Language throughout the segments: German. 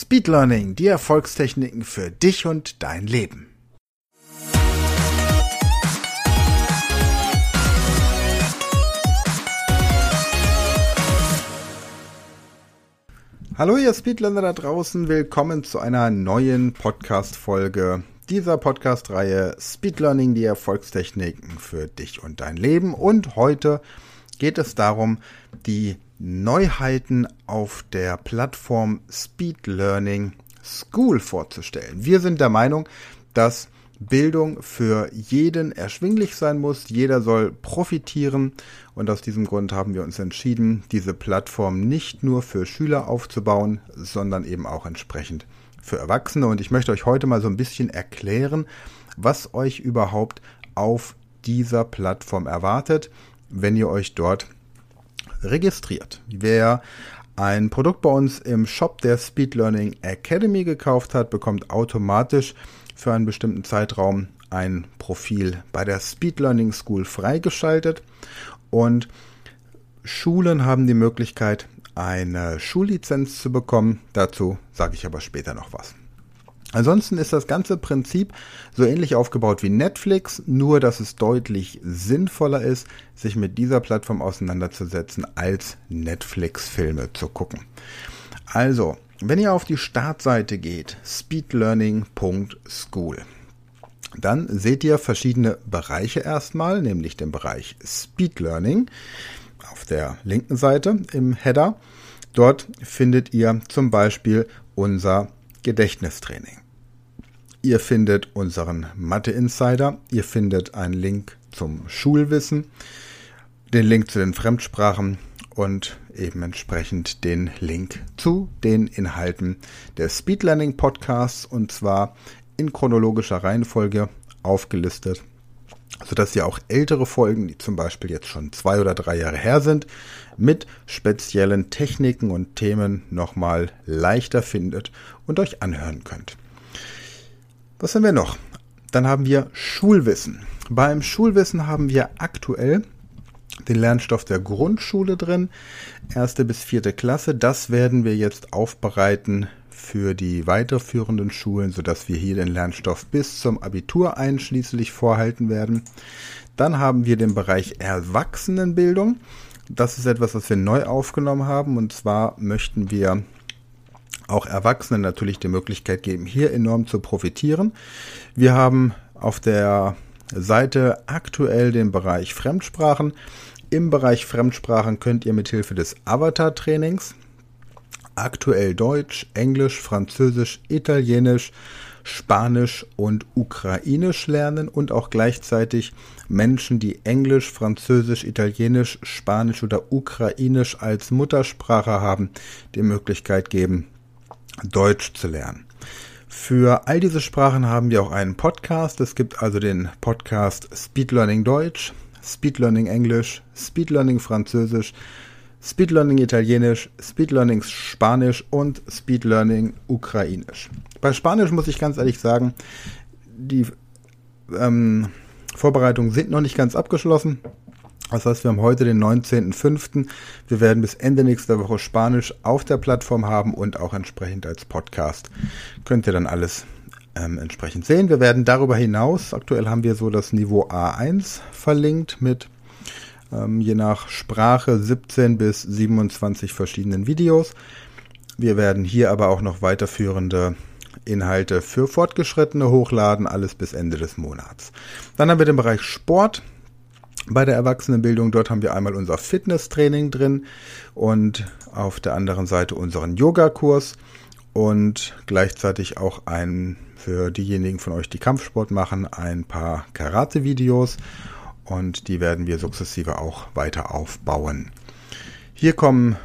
Speed Learning, die Erfolgstechniken für dich und dein Leben. Hallo ihr Speedlearner da draußen, willkommen zu einer neuen Podcast-Folge dieser Podcast-Reihe Speed Learning, die Erfolgstechniken für dich und dein Leben. Und heute geht es darum, die Neuheiten auf der Plattform Speed Learning School vorzustellen. Wir sind der Meinung, dass Bildung für jeden erschwinglich sein muss. Jeder soll profitieren. Und aus diesem Grund haben wir uns entschieden, diese Plattform nicht nur für Schüler aufzubauen, sondern eben auch entsprechend für Erwachsene. Und ich möchte euch heute mal so ein bisschen erklären, was euch überhaupt auf dieser Plattform erwartet, wenn ihr euch dort registriert. Wer ein Produkt bei uns im Shop der Speed Learning Academy gekauft hat, bekommt automatisch für einen bestimmten Zeitraum ein Profil bei der Speed Learning School freigeschaltet und Schulen haben die Möglichkeit, eine Schullizenz zu bekommen. Dazu sage ich aber später noch was. Ansonsten ist das ganze Prinzip so ähnlich aufgebaut wie Netflix, nur dass es deutlich sinnvoller ist, sich mit dieser Plattform auseinanderzusetzen, als Netflix-Filme zu gucken. Also, wenn ihr auf die Startseite geht, speedlearning.school, dann seht ihr verschiedene Bereiche erstmal, nämlich den Bereich Speed Learning auf der linken Seite im Header. Dort findet ihr zum Beispiel unser Gedächtnistraining. Ihr findet unseren Mathe Insider, ihr findet einen Link zum Schulwissen, den Link zu den Fremdsprachen und eben entsprechend den Link zu den Inhalten des Speed Learning Podcasts und zwar in chronologischer Reihenfolge aufgelistet, sodass ihr auch ältere Folgen, die zum Beispiel jetzt schon zwei oder drei Jahre her sind, mit speziellen Techniken und Themen nochmal leichter findet und euch anhören könnt. Was haben wir noch? Dann haben wir Schulwissen. Beim Schulwissen haben wir aktuell den Lernstoff der Grundschule drin, erste bis vierte Klasse. Das werden wir jetzt aufbereiten für die weiterführenden Schulen, sodass wir hier den Lernstoff bis zum Abitur einschließlich vorhalten werden. Dann haben wir den Bereich Erwachsenenbildung. Das ist etwas, was wir neu aufgenommen haben. Und zwar möchten wir auch Erwachsenen natürlich die Möglichkeit geben, hier enorm zu profitieren. Wir haben auf der Seite aktuell den Bereich Fremdsprachen. Im Bereich Fremdsprachen könnt ihr mithilfe des Avatar-Trainings aktuell Deutsch, Englisch, Französisch, Italienisch, Spanisch und Ukrainisch lernen und auch gleichzeitig Menschen, die Englisch, Französisch, Italienisch, Spanisch oder Ukrainisch als Muttersprache haben, die Möglichkeit geben, Deutsch zu lernen. Für all diese Sprachen haben wir auch einen Podcast. Es gibt also den Podcast Speed Learning Deutsch, Speed Learning Englisch, Speed Learning Französisch, Speed Learning Italienisch, Speed Learning Spanisch und Speed Learning Ukrainisch. Bei Spanisch muss ich ganz ehrlich sagen, die ähm, Vorbereitungen sind noch nicht ganz abgeschlossen. Das heißt, wir haben heute den 19.05. Wir werden bis Ende nächster Woche Spanisch auf der Plattform haben und auch entsprechend als Podcast. Könnt ihr dann alles ähm, entsprechend sehen. Wir werden darüber hinaus, aktuell haben wir so das Niveau A1 verlinkt mit ähm, je nach Sprache 17 bis 27 verschiedenen Videos. Wir werden hier aber auch noch weiterführende Inhalte für Fortgeschrittene hochladen, alles bis Ende des Monats. Dann haben wir den Bereich Sport bei der Erwachsenenbildung. Dort haben wir einmal unser Fitnesstraining drin und auf der anderen Seite unseren Yogakurs und gleichzeitig auch ein für diejenigen von euch, die Kampfsport machen, ein paar Karate-Videos und die werden wir sukzessive auch weiter aufbauen. Hier kommen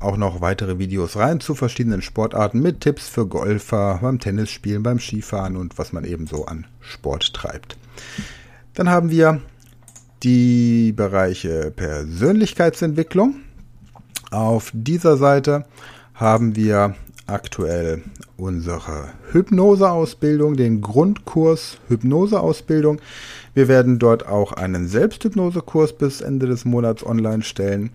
auch noch weitere Videos rein zu verschiedenen Sportarten mit Tipps für Golfer beim Tennisspielen, beim Skifahren und was man eben so an Sport treibt. Dann haben wir die Bereiche Persönlichkeitsentwicklung. Auf dieser Seite haben wir aktuell unsere Hypnoseausbildung, den Grundkurs Hypnoseausbildung. Wir werden dort auch einen Selbsthypnosekurs bis Ende des Monats online stellen.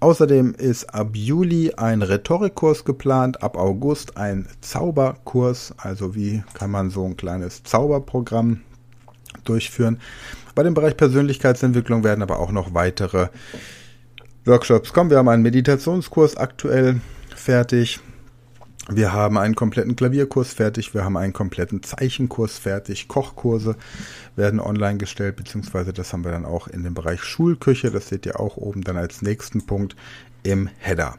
Außerdem ist ab Juli ein Rhetorikkurs geplant, ab August ein Zauberkurs, also wie kann man so ein kleines Zauberprogramm durchführen. Bei dem Bereich Persönlichkeitsentwicklung werden aber auch noch weitere Workshops kommen. Wir haben einen Meditationskurs aktuell fertig. Wir haben einen kompletten Klavierkurs fertig, wir haben einen kompletten Zeichenkurs fertig, Kochkurse werden online gestellt, beziehungsweise das haben wir dann auch in dem Bereich Schulküche, das seht ihr auch oben dann als nächsten Punkt im Header.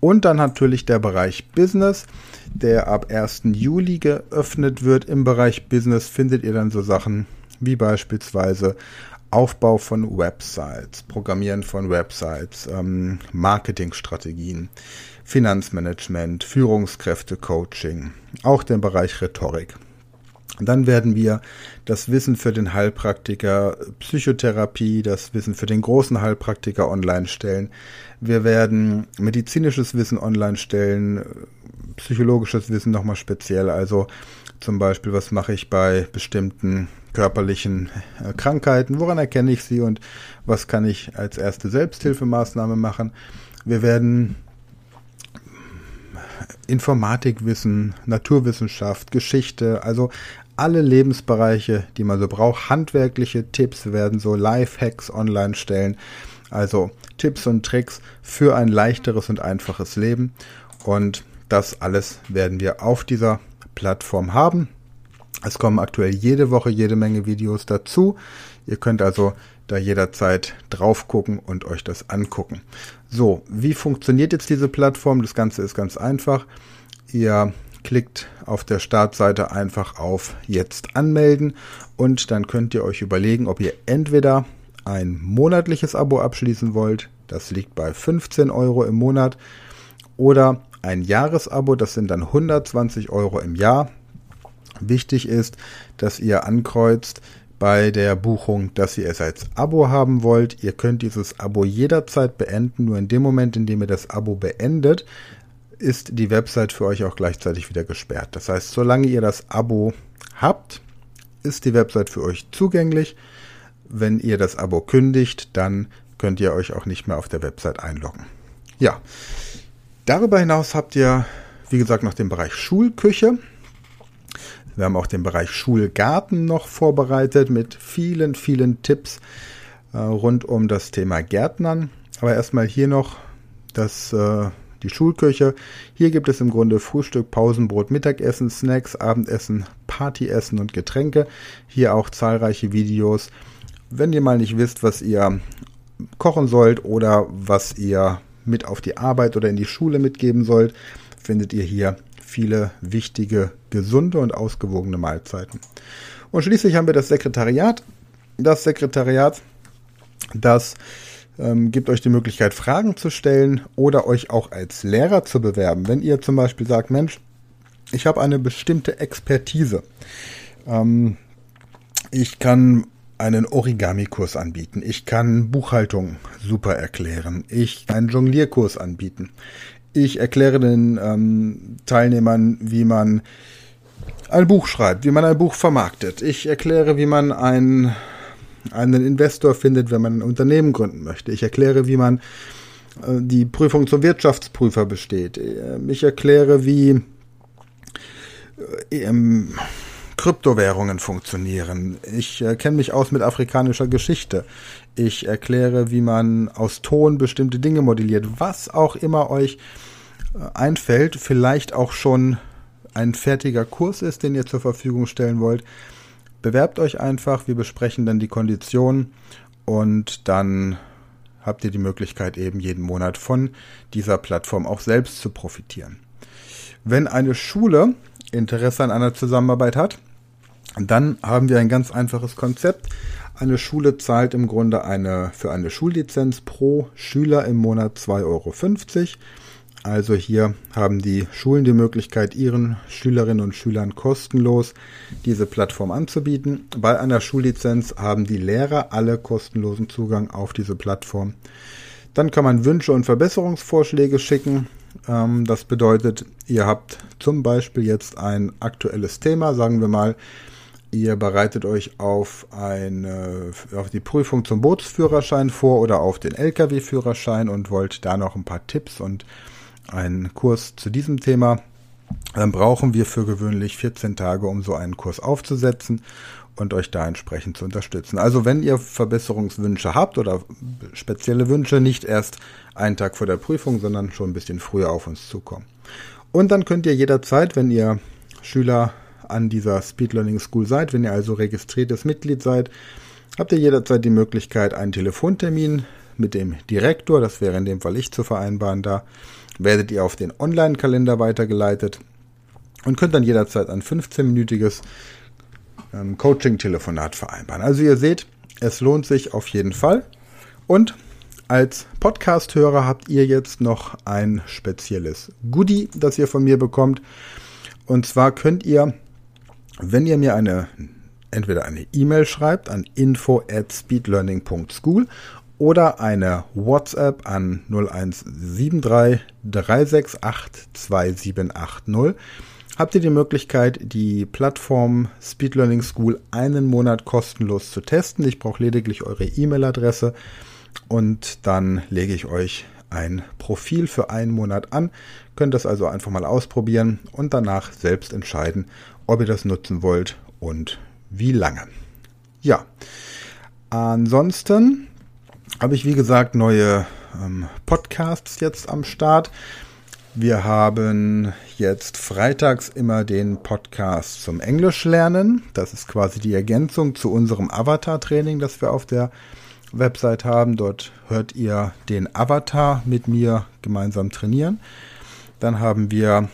Und dann natürlich der Bereich Business, der ab 1. Juli geöffnet wird. Im Bereich Business findet ihr dann so Sachen wie beispielsweise Aufbau von Websites, Programmieren von Websites, ähm, Marketingstrategien, Finanzmanagement, Führungskräfte-Coaching, auch den Bereich Rhetorik. Dann werden wir das Wissen für den Heilpraktiker Psychotherapie, das Wissen für den großen Heilpraktiker online stellen. Wir werden medizinisches Wissen online stellen, psychologisches Wissen nochmal speziell. Also zum Beispiel, was mache ich bei bestimmten körperlichen äh, Krankheiten, woran erkenne ich sie und was kann ich als erste Selbsthilfemaßnahme machen. Wir werden Informatikwissen, Naturwissenschaft, Geschichte, also alle Lebensbereiche, die man so braucht. Handwerkliche Tipps werden so Live-Hacks online stellen. Also Tipps und Tricks für ein leichteres und einfaches Leben. Und das alles werden wir auf dieser Plattform haben. Es kommen aktuell jede Woche jede Menge Videos dazu. Ihr könnt also da jederzeit drauf gucken und euch das angucken. So, wie funktioniert jetzt diese Plattform? Das Ganze ist ganz einfach. Ihr klickt auf der Startseite einfach auf Jetzt anmelden und dann könnt ihr euch überlegen, ob ihr entweder ein monatliches Abo abschließen wollt, das liegt bei 15 Euro im Monat, oder ein Jahresabo, das sind dann 120 Euro im Jahr. Wichtig ist, dass ihr ankreuzt, bei der Buchung, dass ihr es als Abo haben wollt. Ihr könnt dieses Abo jederzeit beenden, nur in dem Moment, in dem ihr das Abo beendet, ist die Website für euch auch gleichzeitig wieder gesperrt. Das heißt, solange ihr das Abo habt, ist die Website für euch zugänglich. Wenn ihr das Abo kündigt, dann könnt ihr euch auch nicht mehr auf der Website einloggen. Ja, darüber hinaus habt ihr, wie gesagt, noch den Bereich Schulküche. Wir haben auch den Bereich Schulgarten noch vorbereitet mit vielen, vielen Tipps äh, rund um das Thema Gärtnern. Aber erstmal hier noch das, äh, die Schulküche. Hier gibt es im Grunde Frühstück, Pausenbrot, Mittagessen, Snacks, Abendessen, Partyessen und Getränke. Hier auch zahlreiche Videos. Wenn ihr mal nicht wisst, was ihr kochen sollt oder was ihr mit auf die Arbeit oder in die Schule mitgeben sollt, findet ihr hier viele wichtige, gesunde und ausgewogene Mahlzeiten. Und schließlich haben wir das Sekretariat. Das Sekretariat, das ähm, gibt euch die Möglichkeit, Fragen zu stellen oder euch auch als Lehrer zu bewerben. Wenn ihr zum Beispiel sagt, Mensch, ich habe eine bestimmte Expertise. Ähm, ich kann einen Origami-Kurs anbieten. Ich kann Buchhaltung super erklären. Ich kann einen Jonglierkurs anbieten. Ich erkläre den ähm, Teilnehmern, wie man ein Buch schreibt, wie man ein Buch vermarktet. Ich erkläre, wie man ein, einen Investor findet, wenn man ein Unternehmen gründen möchte. Ich erkläre, wie man äh, die Prüfung zum Wirtschaftsprüfer besteht. Äh, ich erkläre, wie äh, ähm, Kryptowährungen funktionieren. Ich äh, kenne mich aus mit afrikanischer Geschichte. Ich erkläre, wie man aus Ton bestimmte Dinge modelliert. Was auch immer euch äh, einfällt, vielleicht auch schon ein fertiger Kurs ist, den ihr zur Verfügung stellen wollt. Bewerbt euch einfach, wir besprechen dann die Konditionen und dann habt ihr die Möglichkeit eben jeden Monat von dieser Plattform auch selbst zu profitieren. Wenn eine Schule Interesse an einer Zusammenarbeit hat, dann haben wir ein ganz einfaches Konzept. Eine Schule zahlt im Grunde eine, für eine Schullizenz pro Schüler im Monat 2,50 Euro. Also hier haben die Schulen die Möglichkeit, ihren Schülerinnen und Schülern kostenlos diese Plattform anzubieten. Bei einer Schullizenz haben die Lehrer alle kostenlosen Zugang auf diese Plattform. Dann kann man Wünsche und Verbesserungsvorschläge schicken. Ähm, das bedeutet, ihr habt zum Beispiel jetzt ein aktuelles Thema, sagen wir mal, Ihr bereitet euch auf eine, auf die Prüfung zum Bootsführerschein vor oder auf den Lkw-Führerschein und wollt da noch ein paar Tipps und einen Kurs zu diesem Thema. Dann brauchen wir für gewöhnlich 14 Tage, um so einen Kurs aufzusetzen und euch da entsprechend zu unterstützen. Also wenn ihr Verbesserungswünsche habt oder spezielle Wünsche, nicht erst einen Tag vor der Prüfung, sondern schon ein bisschen früher auf uns zukommen. Und dann könnt ihr jederzeit, wenn ihr Schüler an dieser Speed Learning School seid, wenn ihr also registriertes Mitglied seid, habt ihr jederzeit die Möglichkeit, einen Telefontermin mit dem Direktor, das wäre in dem Fall ich zu vereinbaren, da werdet ihr auf den Online-Kalender weitergeleitet und könnt dann jederzeit ein 15-minütiges ähm, Coaching-Telefonat vereinbaren. Also ihr seht, es lohnt sich auf jeden Fall. Und als Podcast-Hörer habt ihr jetzt noch ein spezielles Goodie, das ihr von mir bekommt. Und zwar könnt ihr wenn ihr mir eine entweder eine E-Mail schreibt an info at speedlearning.school oder eine WhatsApp an 0173 368 2780 habt ihr die Möglichkeit, die Plattform Speed Learning School einen Monat kostenlos zu testen. Ich brauche lediglich eure E-Mail-Adresse und dann lege ich euch ein Profil für einen Monat an. Könnt das also einfach mal ausprobieren und danach selbst entscheiden, ob ihr das nutzen wollt und wie lange. Ja, ansonsten habe ich wie gesagt neue ähm, Podcasts jetzt am Start. Wir haben jetzt freitags immer den Podcast zum Englisch lernen. Das ist quasi die Ergänzung zu unserem Avatar-Training, das wir auf der Website haben. Dort hört ihr den Avatar mit mir gemeinsam trainieren. Dann haben wir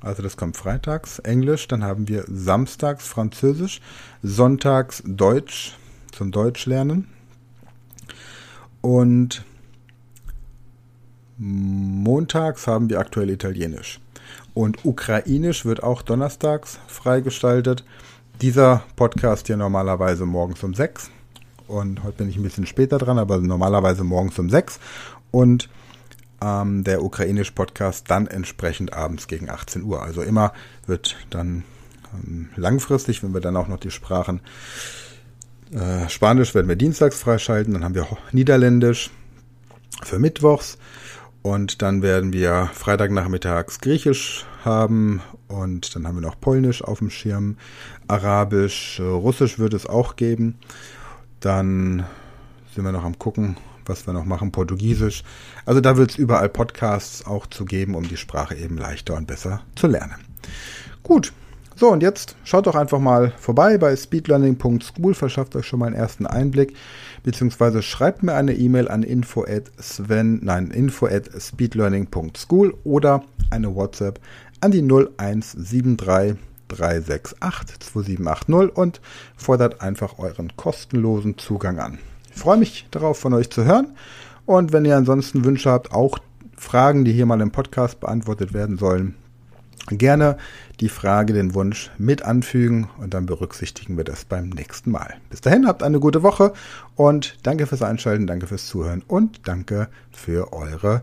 also das kommt freitags Englisch, dann haben wir samstags Französisch, sonntags Deutsch zum Deutsch lernen und montags haben wir aktuell Italienisch. Und Ukrainisch wird auch donnerstags freigestaltet. Dieser Podcast hier normalerweise morgens um 6. Und heute bin ich ein bisschen später dran, aber normalerweise morgens um 6. Und ähm, der ukrainische Podcast dann entsprechend abends gegen 18 Uhr. Also immer wird dann ähm, langfristig, wenn wir dann auch noch die Sprachen äh, Spanisch werden wir dienstags freischalten, dann haben wir Niederländisch für Mittwochs und dann werden wir Freitagnachmittags Griechisch haben und dann haben wir noch Polnisch auf dem Schirm, Arabisch, Russisch wird es auch geben. Dann sind wir noch am gucken, was wir noch machen, Portugiesisch. Also da wird es überall Podcasts auch zu geben, um die Sprache eben leichter und besser zu lernen. Gut. So, und jetzt schaut doch einfach mal vorbei bei speedlearning.school, verschafft euch schon mal einen ersten Einblick, beziehungsweise schreibt mir eine E-Mail an info at sven, nein, info at speedlearning.school oder eine WhatsApp an die 0173 368 2780 und fordert einfach euren kostenlosen Zugang an. Ich freue mich darauf, von euch zu hören. Und wenn ihr ansonsten Wünsche habt, auch Fragen, die hier mal im Podcast beantwortet werden sollen, gerne die Frage, den Wunsch mit anfügen und dann berücksichtigen wir das beim nächsten Mal. Bis dahin, habt eine gute Woche und danke fürs Einschalten, danke fürs Zuhören und danke für eure